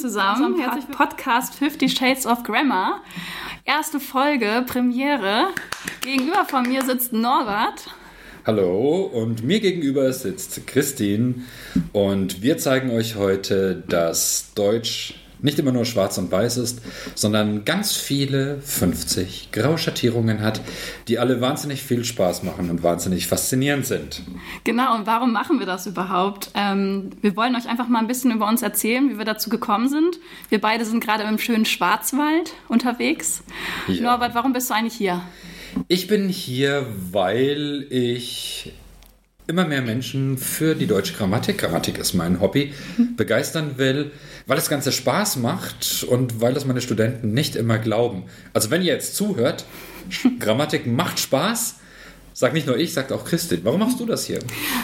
zusammen. Herzlich willkommen Podcast Fifty Shades of Grammar. Erste Folge, Premiere. Gegenüber von mir sitzt Norbert. hallo und mir gegenüber sitzt Christine und wir zeigen euch heute, dass Deutsch nicht immer nur schwarz und weiß ist, sondern ganz viele 50 graue Schattierungen hat, die alle wahnsinnig viel Spaß machen und wahnsinnig faszinierend sind. Genau, und warum machen wir das überhaupt? Ähm, wir wollen euch einfach mal ein bisschen über uns erzählen, wie wir dazu gekommen sind. Wir beide sind gerade im schönen Schwarzwald unterwegs. Ja. Norbert, warum bist du eigentlich hier? Ich bin hier, weil ich immer mehr Menschen für die deutsche Grammatik, Grammatik ist mein Hobby, begeistern will, weil das Ganze Spaß macht und weil das meine Studenten nicht immer glauben. Also wenn ihr jetzt zuhört, Grammatik macht Spaß, sagt nicht nur ich, sagt auch Christin. Warum machst du das hier?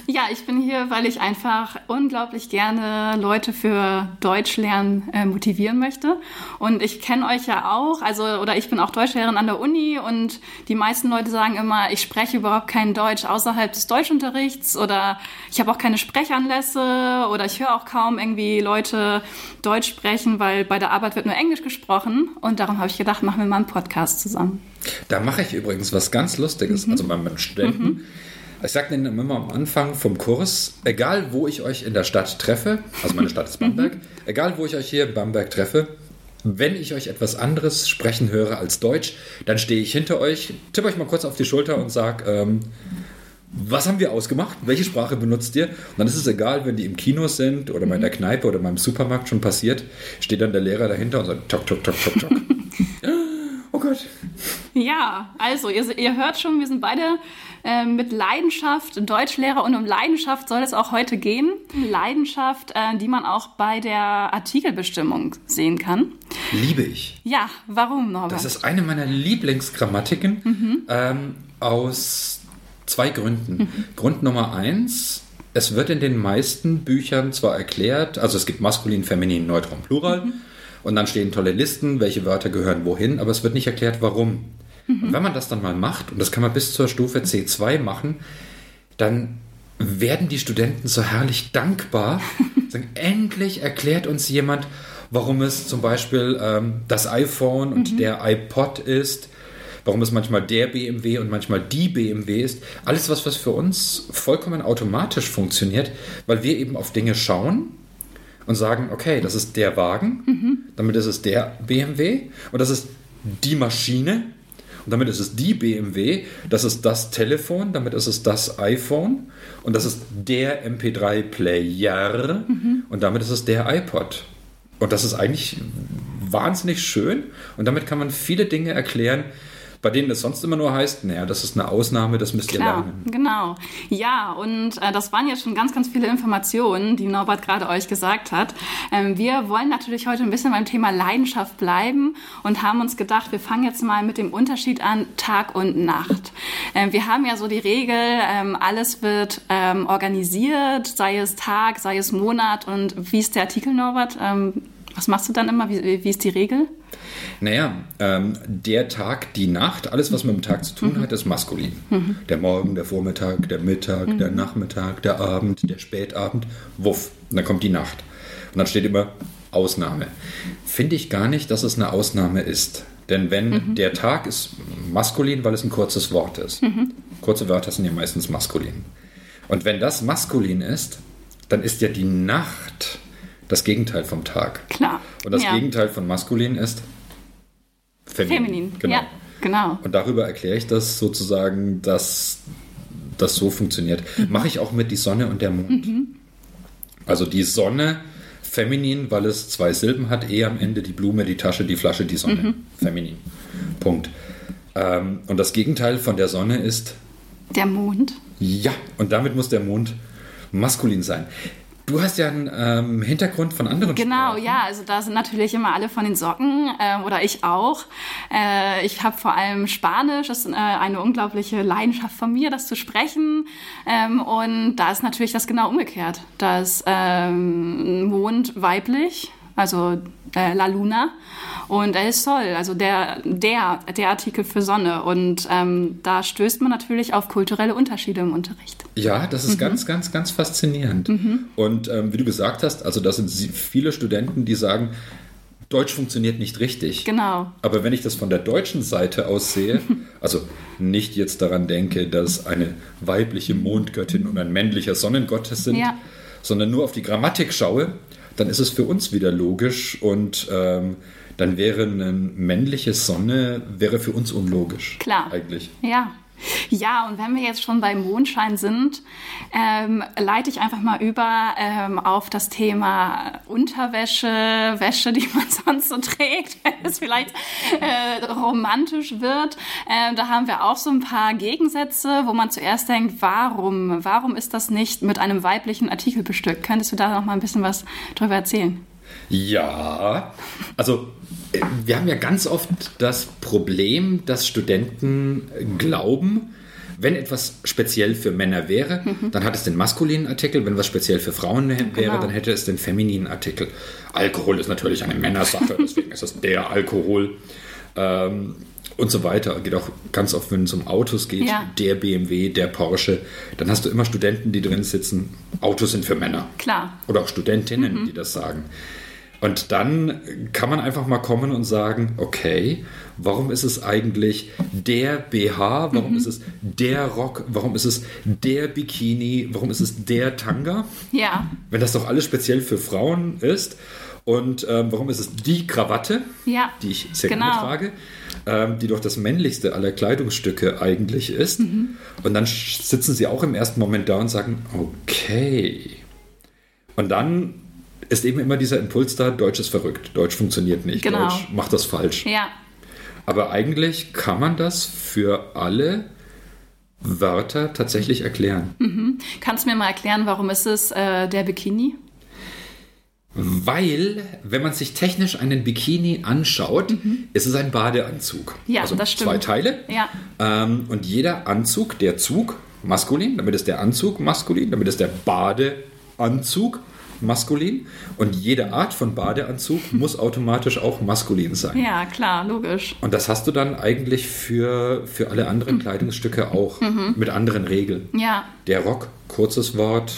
Ja, ich bin hier, weil ich einfach unglaublich gerne Leute für Deutsch lernen äh, motivieren möchte. Und ich kenne euch ja auch, also oder ich bin auch Deutschlehrerin an der Uni und die meisten Leute sagen immer, ich spreche überhaupt kein Deutsch außerhalb des Deutschunterrichts oder ich habe auch keine Sprechanlässe oder ich höre auch kaum irgendwie Leute Deutsch sprechen, weil bei der Arbeit wird nur Englisch gesprochen. Und darum habe ich gedacht, machen wir mal einen Podcast zusammen. Da mache ich übrigens was ganz Lustiges, also bei meinen Studenten. Ich sage denen immer am Anfang vom Kurs, egal wo ich euch in der Stadt treffe, also meine Stadt ist Bamberg, egal wo ich euch hier in Bamberg treffe, wenn ich euch etwas anderes sprechen höre als Deutsch, dann stehe ich hinter euch, tippe euch mal kurz auf die Schulter und sage, ähm, was haben wir ausgemacht? Welche Sprache benutzt ihr? Und dann ist es egal, wenn die im Kino sind oder mal in der Kneipe oder mal im Supermarkt schon passiert, steht dann der Lehrer dahinter und sagt, tok, tok, tok, tok, tok. oh Gott. Ja, also ihr, ihr hört schon, wir sind beide äh, mit Leidenschaft Deutschlehrer und um Leidenschaft soll es auch heute gehen. Leidenschaft, äh, die man auch bei der Artikelbestimmung sehen kann. Liebe ich. Ja, warum, Norbert? Das ist eine meiner Lieblingsgrammatiken ähm, aus zwei Gründen. Grund Nummer eins, es wird in den meisten Büchern zwar erklärt, also es gibt maskulin, feminin, neutrum, plural, und dann stehen tolle Listen, welche Wörter gehören wohin, aber es wird nicht erklärt, warum. Und wenn man das dann mal macht, und das kann man bis zur Stufe C2 machen, dann werden die Studenten so herrlich dankbar. sagen, endlich erklärt uns jemand, warum es zum Beispiel ähm, das iPhone und der iPod ist, warum es manchmal der BMW und manchmal die BMW ist. Alles was, was für uns vollkommen automatisch funktioniert, weil wir eben auf Dinge schauen und sagen, okay, das ist der Wagen, damit ist es der BMW und das ist die Maschine und damit ist es die BMW, das ist das Telefon, damit ist es das iPhone und das ist der MP3-Player und damit ist es der iPod. Und das ist eigentlich wahnsinnig schön und damit kann man viele Dinge erklären, bei denen es sonst immer nur heißt, naja, das ist eine Ausnahme, das müsst ihr Klar, lernen. genau. Ja, und äh, das waren jetzt schon ganz, ganz viele Informationen, die Norbert gerade euch gesagt hat. Ähm, wir wollen natürlich heute ein bisschen beim Thema Leidenschaft bleiben und haben uns gedacht, wir fangen jetzt mal mit dem Unterschied an Tag und Nacht. Ähm, wir haben ja so die Regel, ähm, alles wird ähm, organisiert, sei es Tag, sei es Monat und wie ist der Artikel, Norbert? Was machst du dann immer? Wie, wie ist die Regel? Naja, ähm, der Tag, die Nacht, alles, was mit dem Tag zu tun hat, ist maskulin. Der Morgen, der Vormittag, der Mittag, der Nachmittag, der Abend, der Spätabend, wuff. Und dann kommt die Nacht. Und dann steht immer Ausnahme. Finde ich gar nicht, dass es eine Ausnahme ist. Denn wenn der Tag ist maskulin, weil es ein kurzes Wort ist. Kurze Wörter sind ja meistens maskulin. Und wenn das maskulin ist, dann ist ja die Nacht das Gegenteil vom Tag. Klar. Und das ja. Gegenteil von maskulin ist feminin. Feminin. Genau. Ja, genau. Und darüber erkläre ich das sozusagen, dass das so funktioniert. Mhm. Mache ich auch mit die Sonne und der Mond. Also die Sonne feminin, weil es zwei Silben hat, eh am Ende die Blume, die Tasche, die Flasche, die Sonne. Mhm. Feminin. Punkt. Ähm, und das Gegenteil von der Sonne ist Der Mond. ja, und damit muss der Mond maskulin sein. Du hast ja einen ähm, Hintergrund von anderen Genau, Sprachen. ja, also da sind natürlich immer alle von den Socken ähm, oder ich auch. Äh, ich habe vor allem Spanisch, das ist äh, eine unglaubliche Leidenschaft von mir, das zu sprechen. Ähm, und da ist natürlich das genau umgekehrt. Da ist ähm, Mond weiblich also äh, La Luna und El Sol, also der, der, der Artikel für Sonne. Und ähm, da stößt man natürlich auf kulturelle Unterschiede im Unterricht. Ja, das ist ganz, ganz, ganz faszinierend. Und ähm, wie du gesagt hast, also das sind viele Studenten, die sagen, Deutsch funktioniert nicht richtig. Genau. Aber wenn ich das von der deutschen Seite aus sehe, also nicht jetzt daran denke, dass eine weibliche Mondgöttin und ein männlicher Sonnengott sind, Ja. sondern nur auf die Grammatik schaue, dann ist es für uns wieder logisch und ähm, dann wäre eine männliche Sonne wäre für uns unlogisch. Klar. Eigentlich. Ja. Ja, und wenn wir jetzt schon beim Mondschein sind, ähm, leite ich einfach mal über ähm, auf das Thema Unterwäsche, Wäsche, die man sonst so trägt, wenn es vielleicht äh, romantisch wird. Ähm, da haben wir auch so ein paar Gegensätze, wo man zuerst denkt, warum? Warum ist das nicht mit einem weiblichen Artikel bestückt? Könntest du da noch mal ein bisschen was drüber erzählen? Ja, also äh, wir haben ja ganz oft das Problem, dass Studenten glauben, wenn etwas speziell für Männer wäre, dann hat es den maskulinen Artikel. Wenn was speziell für Frauen wäre, Genau. dann hätte es den femininen Artikel. Alkohol ist natürlich eine Männersache, deswegen ist es der Alkohol. Ähm, und so weiter. Geht auch ganz oft, wenn es um Autos geht, Ja. der BMW, der Porsche, dann hast du immer Studenten, die drin sitzen, Autos sind für Männer. Klar. Oder auch Studentinnen, Mhm. die das sagen. Und dann kann man einfach mal kommen und sagen, okay, warum ist es eigentlich der BH, warum Mhm. ist es der Rock, warum ist es der Bikini, warum ist es der Tanga, Ja, wenn das doch alles speziell für Frauen ist. Und ähm, warum ist es die Krawatte, ja. die ich sehr Genau. gerne trage, ähm, die doch das männlichste aller Kleidungsstücke eigentlich ist. Mhm. Und dann sitzen sie auch im ersten Moment da und sagen, okay. Und dann ist eben immer dieser Impuls da, Deutsch ist verrückt, Deutsch funktioniert nicht, Genau. Deutsch macht das falsch. Ja, Aber eigentlich kann man das für alle Wörter tatsächlich erklären. kannst du mir mal erklären, warum ist es äh, der Bikini? Weil, wenn man sich technisch einen Bikini anschaut, ist es ein Badeanzug. Mhm. Ja, also das stimmt. zwei Teile. Ja. Ähm, und jeder Anzug, der Zug, maskulin, damit ist der Anzug maskulin, damit ist der Badeanzug maskulin. Und jede Art von Badeanzug muss automatisch auch maskulin sein. Ja, klar, logisch. Und das hast du dann eigentlich für, für alle Mhm. anderen Kleidungsstücke auch mit anderen Regeln. Ja, Der Rock, kurzes Wort,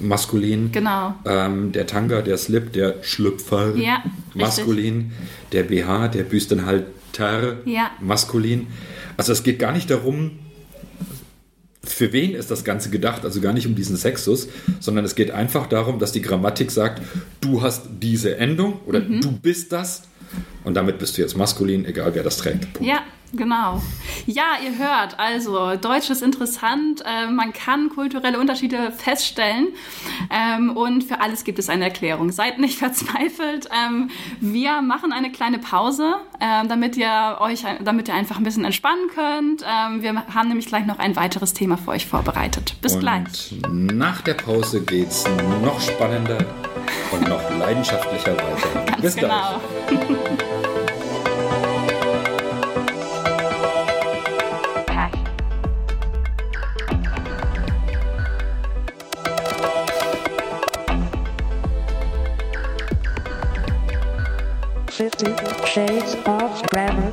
maskulin. genau. Ähm, der Tanga, der Slip, der Schlüpfer, Ja, maskulin. Der BH, der Büstenhalter, Ja. maskulin. Also es geht gar nicht darum, für wen ist das Ganze gedacht, also gar nicht um diesen Sexus, sondern es geht einfach darum, dass die Grammatik sagt, du hast diese Endung oder Mhm. du bist das und damit bist du jetzt maskulin, egal wer das trägt. Punkt. Ja, genau. Ja, ihr hört, also Deutsch ist interessant. Äh, man kann kulturelle Unterschiede feststellen ähm, und für alles gibt es eine Erklärung. Seid nicht verzweifelt. Ähm, wir machen eine kleine Pause, ähm, damit ihr euch, damit ihr einfach ein bisschen entspannen könnt. Ähm, wir haben nämlich gleich noch ein weiteres Thema für euch vorbereitet. Bis und gleich. nach der Pause geht es noch spannender und noch leidenschaftlicher weiter. Bis gleich. Genau. Fifty Shades of Grammar.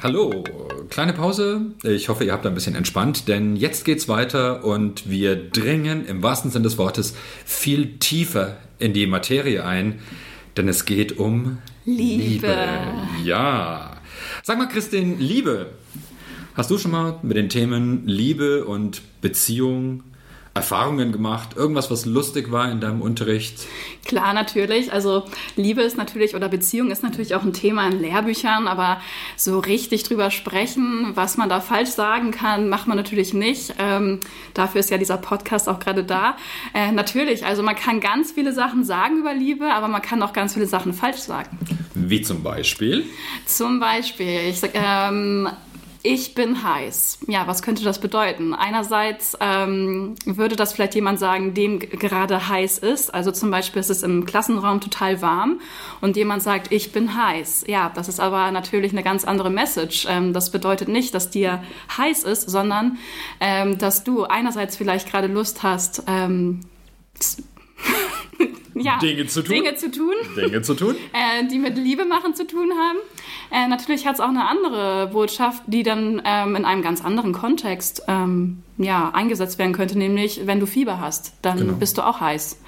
Hallo, kleine Pause. Ich hoffe, ihr habt ein bisschen entspannt, denn jetzt geht's weiter und wir dringen im wahrsten Sinne des Wortes viel tiefer in die Materie ein, denn es geht um Liebe. Ja. Sag mal, Christin, Liebe. Hast du schon mal mit den Themen Liebe und Beziehung Erfahrungen gemacht? Irgendwas, was lustig war in deinem Unterricht? Klar, natürlich. Also Liebe ist natürlich oder Beziehung ist natürlich auch ein Thema in Lehrbüchern, aber so richtig drüber sprechen, was man da falsch sagen kann, macht man natürlich nicht. Ähm, dafür ist ja dieser Podcast auch gerade da. Äh, natürlich, also man kann ganz viele Sachen sagen über Liebe, aber man kann auch ganz viele Sachen falsch sagen. Wie zum Beispiel? Zum Beispiel, ich sag, ähm, Ich bin heiß. Ja, was könnte das bedeuten? Einerseits ähm, würde das vielleicht jemand sagen, dem gerade heiß ist. Also zum Beispiel ist es im Klassenraum total warm und jemand sagt, ich bin heiß. Ja, das ist aber natürlich eine ganz andere Message. Ähm, das bedeutet nicht, dass dir heiß ist, sondern ähm, dass du einerseits vielleicht gerade Lust hast, ähm, ja, Dinge zu tun. Dinge zu tun Dinge zu tun. äh, die mit Liebe machen zu tun haben. Äh, natürlich hat es auch eine andere Botschaft, die dann ähm, in einem ganz anderen Kontext ähm, ja, eingesetzt werden könnte, nämlich wenn du Fieber hast, dann Genau. bist du auch heiß.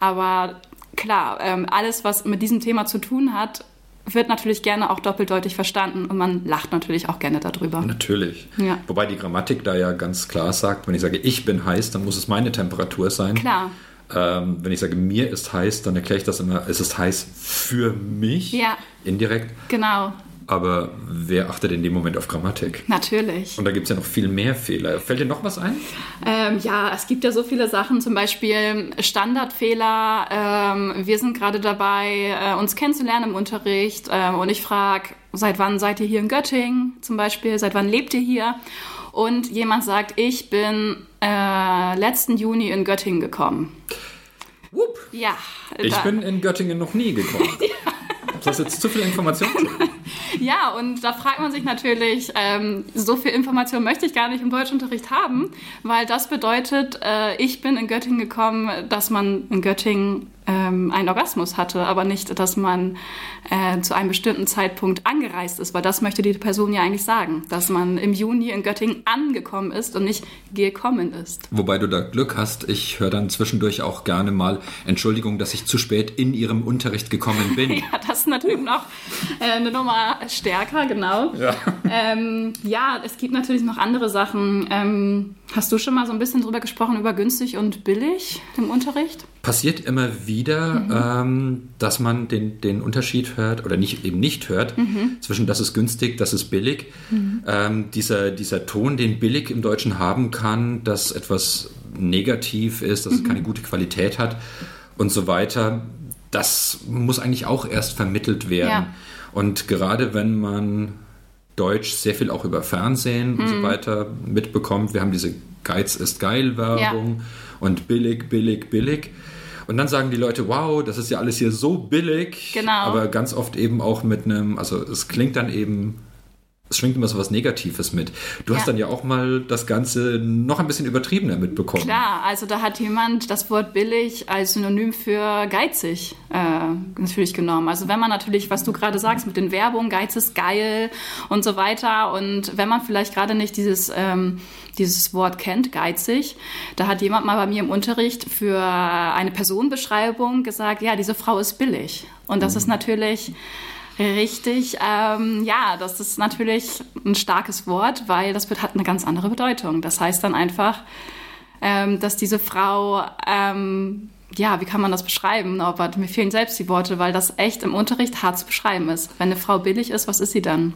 Aber klar, ähm, alles, was mit diesem Thema zu tun hat, wird natürlich gerne auch doppeldeutig verstanden und man lacht natürlich auch gerne darüber. Natürlich. Ja. Wobei die Grammatik da ja ganz klar sagt, wenn ich sage, ich bin heiß, dann muss es meine Temperatur sein. Klar, Ähm, wenn ich sage, mir ist heiß, dann erkläre ich das immer, es ist heiß für mich. Ja. Indirekt. genau, Aber wer achtet in dem Moment auf Grammatik? natürlich. Und da gibt es ja noch viel mehr Fehler. Fällt dir noch was ein? Ähm, ja, es gibt ja so viele Sachen, zum Beispiel Standardfehler. Ähm, wir sind gerade dabei, äh, uns kennenzulernen im Unterricht. Ähm, und ich frage, seit wann seid ihr hier in Göttingen zum Beispiel? Seit wann lebt ihr hier? Und jemand sagt, ich bin äh, letzten Juni in Göttingen gekommen. Wupp. Ja, Ich da- bin in Göttingen noch nie gekommen. Das ist jetzt zu viel Information. Ja, und da fragt man sich natürlich, ähm, so viel Information möchte ich gar nicht im Deutschunterricht haben, weil das bedeutet, äh, ich bin in Göttingen gekommen, dass man in Göttingen ähm, einen Orgasmus hatte, aber nicht, dass man äh, zu einem bestimmten Zeitpunkt angereist ist, weil das möchte die Person ja eigentlich sagen, dass man im Juni in Göttingen angekommen ist und nicht gekommen ist. Wobei du da Glück hast, ich höre dann zwischendurch auch gerne mal Entschuldigung, dass ich zu spät in ihrem Unterricht gekommen bin. Ja, das ist natürlich noch äh, eine Nummer stärker, genau. Ja. Ähm, ja, es gibt natürlich noch andere Sachen. Ähm, hast du schon mal so ein bisschen drüber gesprochen, über günstig und billig im Unterricht? Passiert immer wieder, ähm, dass man den, den Unterschied hört oder nicht, eben nicht hört zwischen das ist günstig, das ist billig. Ähm, dieser, dieser Ton, den billig im Deutschen haben kann, dass etwas negativ ist, dass es keine gute Qualität hat und so weiter, das muss eigentlich auch erst vermittelt werden. Ja. Und gerade wenn man Deutsch sehr viel auch über Fernsehen und so weiter mitbekommt. Wir haben diese Geiz ist geil Werbung und billig, billig, billig. Und dann sagen die Leute, wow, das ist ja alles hier so billig. Genau. Aber ganz oft eben auch mit einem, also es klingt dann eben, es schwingt immer so was Negatives mit. Du hast Ja. dann ja auch mal das Ganze noch ein bisschen übertriebener mitbekommen. Klar, also da hat jemand das Wort billig als Synonym für geizig äh, natürlich genommen. Also wenn man natürlich, was du gerade sagst mit den Werbungen, Geiz ist geil und so weiter und wenn man vielleicht gerade nicht dieses, ähm, dieses Wort kennt, geizig, da hat jemand mal bei mir im Unterricht für eine Personenbeschreibung gesagt, ja, diese Frau ist billig. Und das ist natürlich Richtig, ähm, ja, das ist natürlich ein starkes Wort, weil das hat eine ganz andere Bedeutung. Das heißt dann einfach, ähm, dass diese Frau, ähm, ja, wie kann man das beschreiben? Oh, warte, mir fehlen selbst die Worte, weil das echt im Unterricht hart zu beschreiben ist. Wenn eine Frau billig ist, was ist sie dann?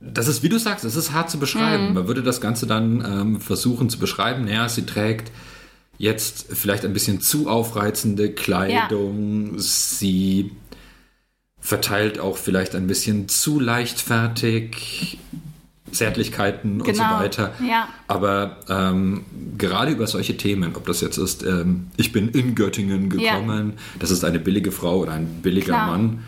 Das ist, wie du sagst, es ist hart zu beschreiben. Mhm. Man würde das Ganze dann ähm, versuchen zu beschreiben. Naja, sie trägt jetzt vielleicht ein bisschen zu aufreizende Kleidung. Sie verteilt auch vielleicht ein bisschen zu leichtfertig Zärtlichkeiten und so Genau, weiter. ja. Aber ähm, gerade über solche Themen, ob das jetzt ist, ähm, ich bin in Göttingen Ja. gekommen, das ist eine billige Frau oder ein billiger Klar. Mann.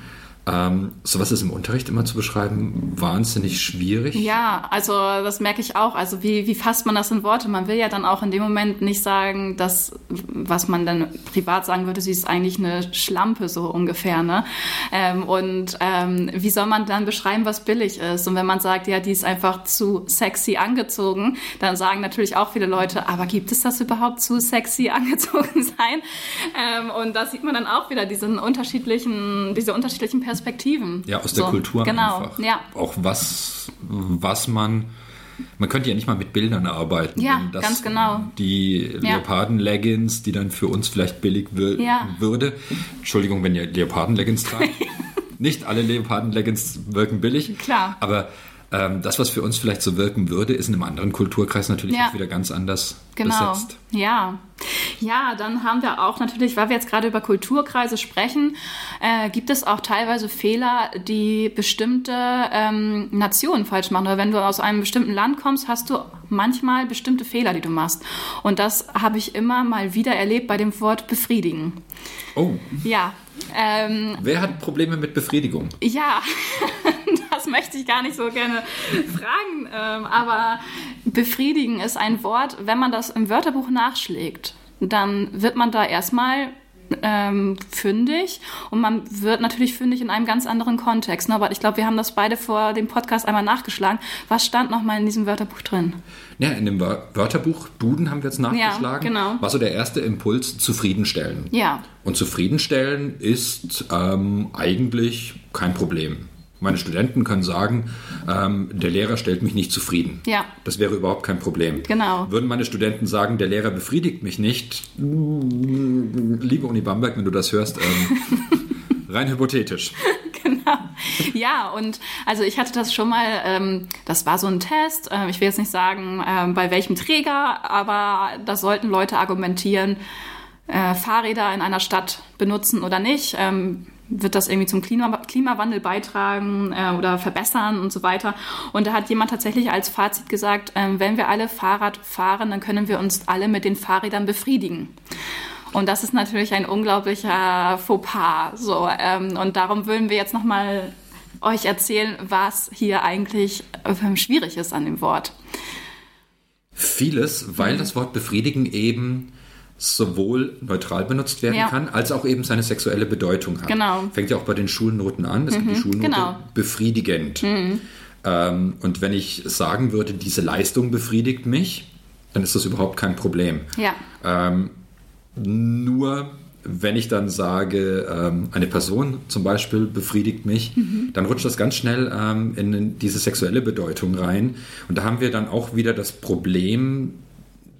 Ähm, sowas ist im Unterricht immer zu beschreiben wahnsinnig schwierig. Ja, also das merke ich auch. Also wie, wie fasst man das in Worte? Man will ja dann auch in dem Moment nicht sagen, dass, was man dann privat sagen würde, sie ist eigentlich eine Schlampe, so ungefähr. Ne? Ähm, und ähm, wie soll man dann beschreiben, was billig ist? Und wenn man sagt, ja, die ist einfach zu sexy angezogen, dann sagen natürlich auch viele Leute, aber gibt es das überhaupt zu sexy angezogen sein? Ähm, und da sieht man dann auch wieder diesen unterschiedlichen, diese unterschiedlichen Perspektiven. Ja, aus der So, Kultur genau, einfach. Ja. Auch was, was man. Man könnte ja nicht mal mit Bildern arbeiten. Ja, ganz genau. Die Ja. Leoparden-Leggings, die dann für uns vielleicht billig wür Ja. würde. Entschuldigung, wenn ihr Leoparden-Leggings tragt. nicht alle Leoparden-Leggings wirken billig. Klar. Aber ähm, das, was für uns vielleicht so wirken würde, ist in einem anderen Kulturkreis natürlich Ja. auch wieder ganz anders Genau. besetzt. Ja. Ja, dann haben wir auch natürlich, weil wir jetzt gerade über Kulturkreise sprechen, äh, gibt es auch teilweise Fehler, die bestimmte ähm, Nationen falsch machen. Oder wenn du aus einem bestimmten Land kommst, hast du manchmal bestimmte Fehler, die du machst. Und das habe ich immer mal wieder erlebt bei dem Wort befriedigen. Oh, Ja. Ähm, wer hat Probleme mit Befriedigung? ja, das möchte ich gar nicht so gerne fragen, ähm, aber befriedigen ist ein Wort, wenn man das im Wörterbuch nachschlägt, dann wird man da erstmal ähm, fündig und man wird natürlich fündig in einem ganz anderen Kontext. Ne? Aber ich glaube, wir haben das beide vor dem Podcast einmal nachgeschlagen. Was stand nochmal in diesem Wörterbuch drin? Ja, in dem Wör- Wörterbuch Duden haben wir jetzt nachgeschlagen. genau. War so der erste Impuls, zufriedenstellen. Ja. Und zufriedenstellen ist ähm, eigentlich kein Problem. Meine Studenten können sagen, ähm, der Lehrer stellt mich nicht zufrieden. Ja. Das wäre überhaupt kein Problem. Genau. Würden meine Studenten sagen, der Lehrer befriedigt mich nicht, liebe Uni Bamberg, wenn du das hörst, ähm, rein hypothetisch. Genau. Ja, und also ich hatte das schon mal, ähm, das war so ein Test, ähm, ich will jetzt nicht sagen, ähm, bei welchem Träger, aber da sollten Leute argumentieren, äh, Fahrräder in einer Stadt benutzen oder nicht. Ähm, wird das irgendwie zum Klima Klimawandel beitragen äh, oder verbessern und so weiter. Und da hat jemand tatsächlich als Fazit gesagt, ähm, wenn wir alle Fahrrad fahren, dann können wir uns alle mit den Fahrrädern befriedigen. Und das ist natürlich ein unglaublicher Fauxpas. So, ähm, und darum würden wir jetzt nochmal euch erzählen, was hier eigentlich ähm, schwierig ist an dem Wort. Vieles, Mhm. weil das Wort befriedigen eben sowohl neutral benutzt werden Ja. kann, als auch eben seine sexuelle Bedeutung hat. Genau. Fängt ja auch bei den Schulnoten an. Es gibt die Schulnote genau. Mhm. befriedigend. Ähm, und wenn ich sagen würde, diese Leistung befriedigt mich, dann ist das überhaupt kein Problem. Ja, Ähm, nur wenn ich dann sage, ähm, eine Person zum Beispiel befriedigt mich, dann rutscht das ganz schnell ähm, in diese sexuelle Bedeutung rein. Und da haben wir dann auch wieder das Problem,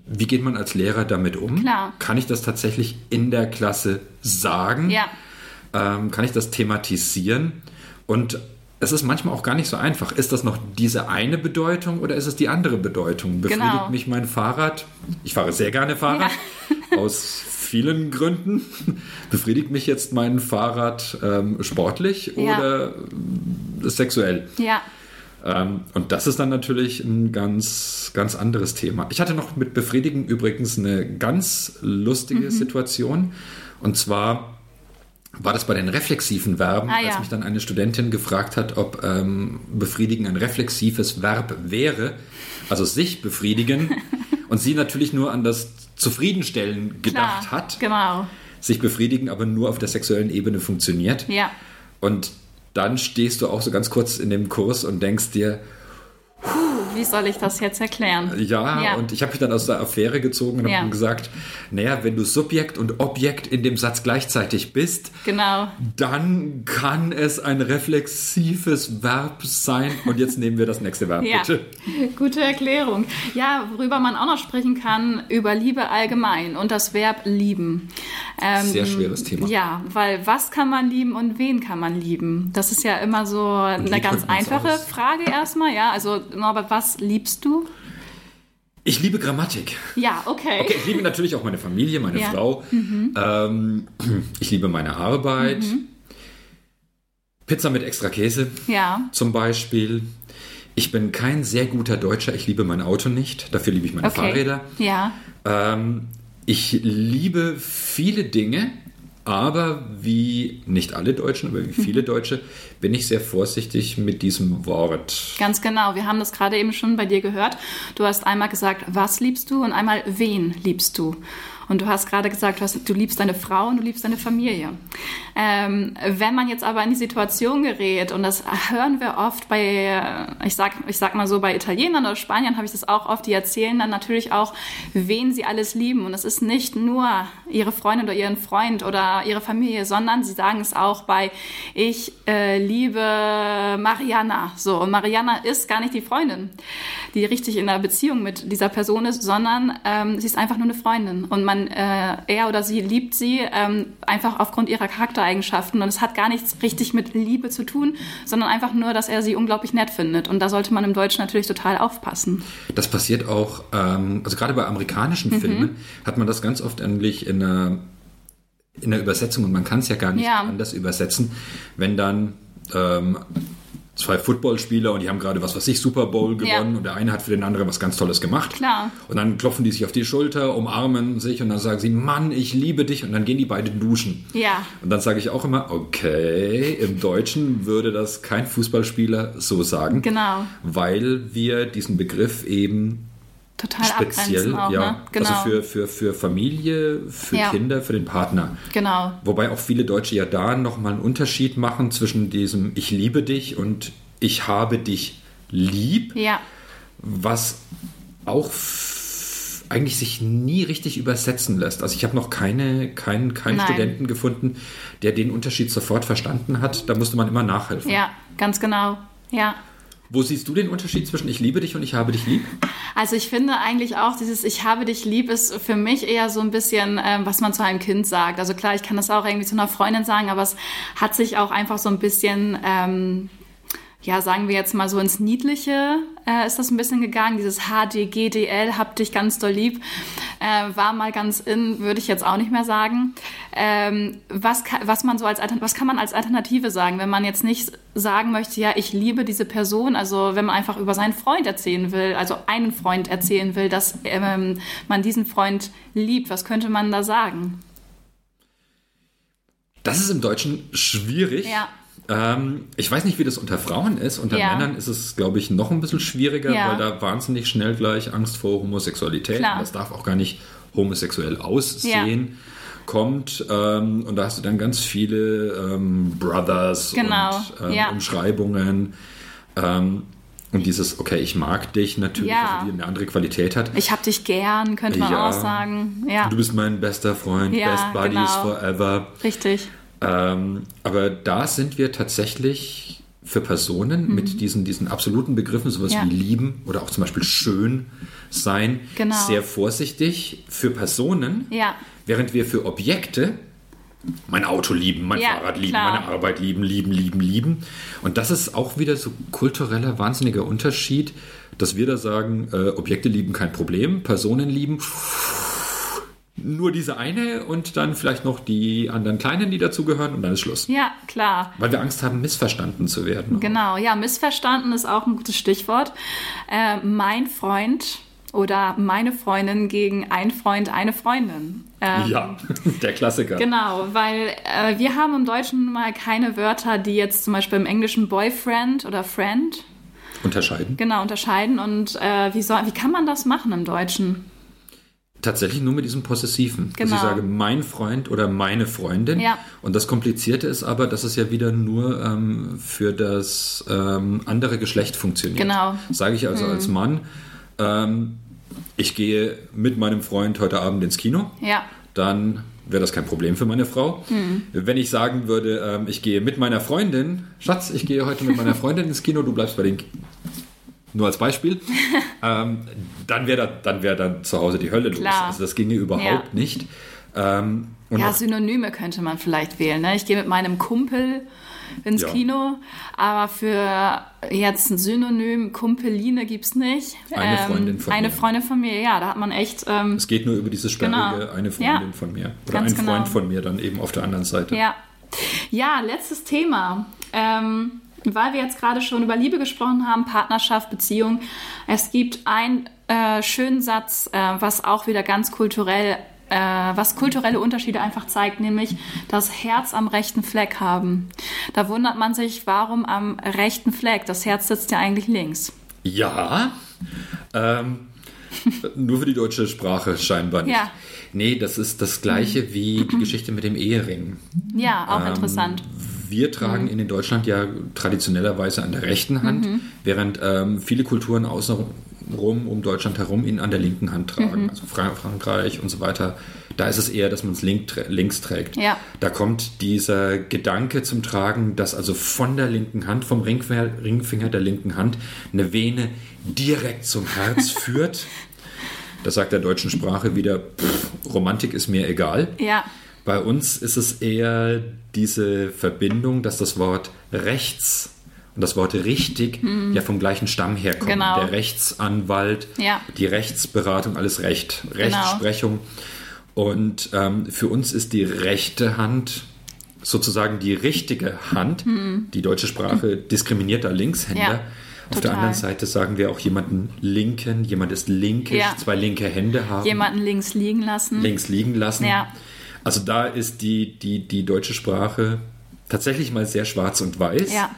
wie geht man als Lehrer damit um? Klar. Kann ich das tatsächlich in der Klasse sagen? ja, ähm, kann ich das thematisieren. Und es ist manchmal auch gar nicht so einfach. Ist das noch diese eine Bedeutung oder ist es die andere Bedeutung? Befriedigt Genau. mich mein Fahrrad? Ich fahre sehr gerne Fahrrad. Aus vielen Gründen. Befriedigt mich jetzt mein Fahrrad ähm, sportlich Ja. oder äh, sexuell? ja, Ähm, und das ist dann natürlich ein ganz, ganz anderes Thema. Ich hatte noch mit Befriedigen übrigens eine ganz lustige Situation. Und zwar war das bei den reflexiven Verben, Ah, als ja. mich dann eine Studentin gefragt hat, ob ähm, befriedigen ein reflexives Verb wäre, also sich befriedigen. und sie natürlich nur an das Zufriedenstellen gedacht klar, hat. genau, Sich befriedigen aber nur auf der sexuellen Ebene funktioniert. ja, Und dann stehst du auch so ganz kurz in dem Kurs und denkst dir, wie soll ich das jetzt erklären? ja, Ja. und ich habe mich dann aus der Affäre gezogen und Ja. habe gesagt, naja, wenn du Subjekt und Objekt in dem Satz gleichzeitig bist, Genau, dann kann es ein reflexives Verb sein. Und jetzt nehmen wir das nächste Verb, ja, bitte. gute Erklärung. Ja, worüber man auch noch sprechen kann, über Liebe allgemein und das Verb lieben. Ähm, Sehr schweres Thema. Ja, weil was kann man lieben und wen kann man lieben? Das ist ja immer so eine ganz einfache? Frage erstmal, ja. Also, Norbert, was liebst du? Ich liebe Grammatik. Ja, okay. Okay, ich liebe natürlich auch meine Familie, meine Ja. Mhm. Frau. Ähm, ich liebe meine Arbeit. Mhm. Pizza mit extra Käse. Ja, zum Beispiel. Ich bin kein sehr guter Deutscher, ich liebe mein Auto nicht, dafür liebe ich meine okay. Fahrräder. Ja, Ähm, ich liebe viele Dinge, aber wie nicht alle Deutschen, aber wie viele Mhm. Deutsche, bin ich sehr vorsichtig mit diesem Wort. ganz genau. Wir haben das gerade eben schon bei dir gehört. Du hast einmal gesagt, was liebst du und einmal, wen liebst du? Und du hast gerade gesagt, du, hast, du liebst deine Frau und du liebst deine Familie. Ähm, wenn man jetzt aber in die Situation gerät, und das hören wir oft bei, ich sag, ich sag mal so, bei Italienern oder Spaniern habe ich das auch oft, die erzählen dann natürlich auch, wen sie alles lieben. Und es ist nicht nur ihre Freundin oder ihren Freund oder ihre Familie, sondern sie sagen es auch bei, ich äh, liebe Mariana. So, und Mariana ist gar nicht die Freundin, die richtig in einer Beziehung mit dieser Person ist, sondern ähm, sie ist einfach nur eine Freundin. Und man man, äh, er oder sie liebt sie ähm, einfach aufgrund ihrer Charaktereigenschaften. Und es hat gar nichts richtig mit Liebe zu tun, sondern einfach nur, dass er sie unglaublich nett findet. Und da sollte man im Deutschen natürlich total aufpassen. Das passiert auch, ähm, also gerade bei amerikanischen Mhm. Filmen hat man das ganz oft eigentlich in einer, in der Übersetzung und man kann es ja gar nicht Ja. anders übersetzen, wenn dann ähm, zwei Footballspieler und die haben gerade was weiß ich Super Bowl Ja. gewonnen und der eine hat für den anderen was ganz Tolles gemacht. Klar. Und dann klopfen die sich auf die Schulter, umarmen sich und dann sagen sie, Mann, ich liebe dich und dann gehen die beiden duschen. Ja. Und dann sage ich auch immer, okay, im Deutschen würde das kein Fußballspieler so sagen. Genau. Weil wir diesen Begriff eben Total speziell, abgrenzen auch, ja, ne? Genau. also für, für, für Familie, für Ja. Kinder, für den Partner. genau. Wobei auch viele Deutsche ja da nochmal einen Unterschied machen zwischen diesem Ich liebe dich und Ich habe dich lieb, Ja. was auch eigentlich sich nie richtig übersetzen lässt. Also ich habe noch keine, keinen, keinen Nein. Studenten gefunden, der den Unterschied sofort verstanden hat. Da musste man immer nachhelfen. Ja, ganz genau. Ja. Wo siehst du den Unterschied zwischen Ich liebe dich und Ich habe dich lieb? Also ich finde eigentlich auch dieses Ich habe dich lieb ist für mich eher so ein bisschen, ähm, was man zu einem Kind sagt. Also klar, ich kann das auch irgendwie zu einer Freundin sagen, aber es hat sich auch einfach so ein bisschen, ähm, ja, sagen wir jetzt mal so ins Niedliche äh, ist das ein bisschen gegangen. Dieses HDGDL, hab dich ganz doll lieb, äh, war mal ganz in, würde ich jetzt auch nicht mehr sagen. Ähm, was, ka- was man so als was kann man als Alternative sagen, wenn man jetzt nicht sagen möchte, ja, ich liebe diese Person, also wenn man einfach über seinen Freund erzählen will, also einen Freund erzählen will, dass ähm, man diesen Freund liebt, was könnte man da sagen? Das ist im Deutschen schwierig. Ja. Ähm, ich weiß nicht, wie das unter Frauen ist. Unter Ja. Männern ist es, glaube ich, noch ein bisschen schwieriger, Ja. weil da wahnsinnig schnell gleich Angst vor Homosexualität, Klar. und das darf auch gar nicht homosexuell aussehen, kommt. Ähm, und da hast du dann ganz viele ähm, Brothers Genau, und ähm, ja. Umschreibungen. Ähm, und dieses, okay, ich mag dich natürlich, Ja. also die eine andere Qualität hat. Ich hab dich gern, könnte man Ja. auch sagen. Ja, Du bist mein bester Freund, Ja, best buddies genau. forever. richtig. Ähm, aber da sind wir tatsächlich für Personen mit diesen, diesen absoluten Begriffen, sowas Mhm. Ja. wie lieben oder auch zum Beispiel schön sein, Genau. sehr vorsichtig für Personen, Ja. während wir für Objekte mein Auto lieben, mein Ja, Fahrrad lieben, klar. meine Arbeit lieben, lieben, lieben, lieben. Und das ist auch wieder so kultureller, wahnsinniger Unterschied, dass wir da sagen, äh, Objekte lieben kein Problem, Personen lieben nur diese eine und dann vielleicht noch die anderen kleinen, die dazugehören und dann ist Schluss. Ja, klar. Weil wir Angst haben, missverstanden zu werden. Genau, ja, missverstanden ist auch ein gutes Stichwort. Äh, mein Freund oder meine Freundin gegen ein Freund, eine Freundin. Ähm, Ja, der Klassiker. Genau, weil äh, wir haben im Deutschen mal keine Wörter, die jetzt zum Beispiel im Englischen Boyfriend oder Friend Unterscheiden. genau unterscheiden. Und äh, wie, soll, wie kann man das machen im Deutschen? Tatsächlich nur mit diesem Possessiven. Genau. Also ich sage mein Freund oder meine Freundin. Ja. Und das Komplizierte ist aber, dass es ja wieder nur ähm, für das ähm, andere Geschlecht funktioniert. Genau. Sage ich also als Mann, ähm, ich gehe mit meinem Freund heute Abend ins Kino. Ja, dann wäre das kein Problem für meine Frau. Wenn ich sagen würde, ähm, ich gehe mit meiner Freundin, Schatz, ich gehe heute mit meiner Freundin ins Kino, du bleibst bei den nur als Beispiel, ähm, dann wäre da, dann wär dann zu Hause die Hölle los. Klar. Also das ginge überhaupt Ja. nicht. Ähm, ja, Synonyme könnte man vielleicht wählen. Ne? Ich gehe mit meinem Kumpel ins Ja. Kino, aber für jetzt ein Synonym Kumpeline gibt's nicht. Ähm, Eine Freundin von Eine mir. Freundin von mir, ja, da hat man echt, ähm, es geht nur über dieses sperrige, Genau. eine Freundin Ja. von mir. Oder Ganz ein Freund genau. von mir dann eben auf der anderen Seite. ja. Ja, letztes Thema. Ähm, weil wir jetzt gerade schon über Liebe gesprochen haben, Partnerschaft, Beziehung. Es gibt einen äh, schönen Satz, äh, was auch wieder ganz kulturell, äh, was kulturelle Unterschiede einfach zeigt, nämlich das Herz am rechten Fleck haben. Da wundert man sich, warum am rechten Fleck? Das Herz sitzt ja eigentlich links. Ja, ähm, nur für die deutsche Sprache scheinbar nicht. Ja. Nee, das ist das gleiche wie die Geschichte mit dem Ehering. Ja, auch Ähm, interessant. Wir tragen in in Deutschland ja traditionellerweise an der rechten Hand, Mhm. während ähm, viele Kulturen außenrum um Deutschland herum ihn an der linken Hand tragen. Mhm. Also Fra Frankreich und so weiter. Da ist es eher, dass man es links trägt. Ja. Da kommt dieser Gedanke zum Tragen, dass also von der linken Hand, vom Ringfinger, Ringfinger der linken Hand, eine Vene direkt zum Herz führt. Das sagt der deutschen Sprache wieder, pff, Romantik ist mir egal. Ja. Bei uns ist es eher diese Verbindung, dass das Wort rechts und das Wort richtig ja vom gleichen Stamm herkommen. Genau. Der Rechtsanwalt, Ja. die Rechtsberatung, alles Recht, Rechtsprechung. Und ähm, für uns ist die rechte Hand sozusagen die richtige Hand. Die deutsche Sprache diskriminiert da Linkshänder. Mhm. Ja, Auf der total. anderen Seite sagen wir auch jemanden linken, jemand ist linkisch, Ja. zwei linke Hände haben Jemanden links liegen lassen. links liegen lassen. Ja. Also da ist die, die, die deutsche Sprache tatsächlich mal sehr schwarz und weiß. Ja.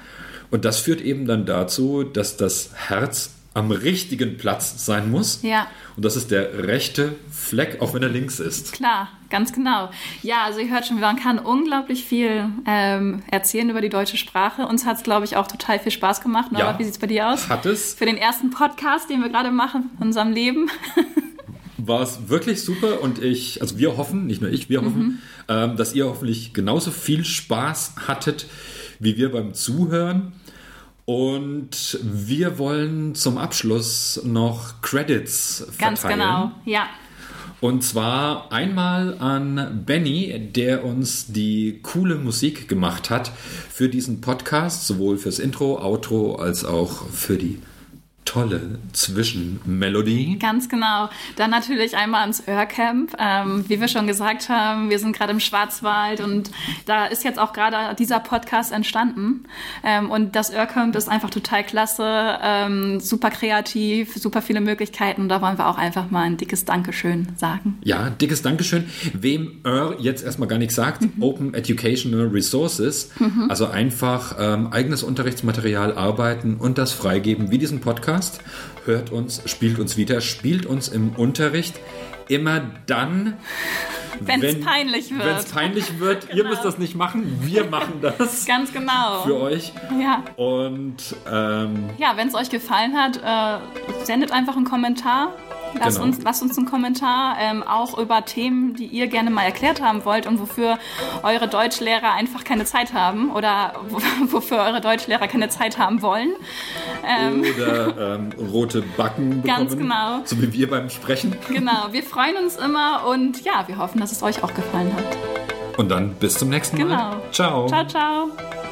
Und das führt eben dann dazu, dass das Herz am richtigen Platz sein muss. Ja. Und das ist der rechte Fleck, auch wenn er links ist. Klar, ganz genau. Ja, also ihr hört schon, man kann unglaublich viel ähm, erzählen über die deutsche Sprache. Uns hat es, glaube ich, auch total viel Spaß gemacht. Norbert, Ja. wie sieht es bei dir aus? Hat es, Für den ersten Podcast, den wir gerade machen in unserem Leben. war es wirklich super und ich, also wir hoffen, nicht nur ich, wir Mhm. hoffen, ähm, dass ihr hoffentlich genauso viel Spaß hattet wie wir beim Zuhören. Und wir wollen zum Abschluss noch Credits Ganz verteilen. genau. Ja. Und zwar einmal an Benny, der uns die coole Musik gemacht hat für diesen Podcast, sowohl fürs Intro, Outro als auch für die tolle Zwischenmelodie. Ganz genau. Dann natürlich einmal ans Örcamp. Ähm, wie wir schon gesagt haben, wir sind gerade im Schwarzwald und da ist jetzt auch gerade dieser Podcast entstanden. Ähm, und das Örcamp ist einfach total klasse, ähm, super kreativ, super viele Möglichkeiten. Da wollen wir auch einfach mal ein dickes Dankeschön sagen. Ja, dickes Dankeschön. Wem ER jetzt erstmal gar nichts sagt, Open Educational Resources, also einfach ähm, eigenes Unterrichtsmaterial arbeiten und das freigeben, wie diesen Podcast. Hört uns, spielt uns wieder, spielt uns im Unterricht. Immer dann, Wenn's wenn peinlich wird. Wenn es peinlich wird, ihr müsst das nicht machen, wir machen das Ganz genau. für euch. Ja. Und ähm, Ja, wenn es euch gefallen hat, äh, sendet einfach einen Kommentar. Lasst, Genau. uns, lasst uns einen Kommentar ähm, auch über Themen, die ihr gerne mal erklärt haben wollt und wofür eure Deutschlehrer einfach keine Zeit haben oder wo- wofür eure Deutschlehrer keine Zeit haben wollen. Ähm, oder ähm, rote Backen bekommen. Ganz genau. So wie wir beim Sprechen. genau, wir freuen uns immer und ja, wir hoffen, dass es euch auch gefallen hat. Und dann bis zum nächsten Mal. Genau. Ciao. Ciao, ciao.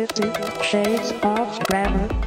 Fifty Shades of Grammar.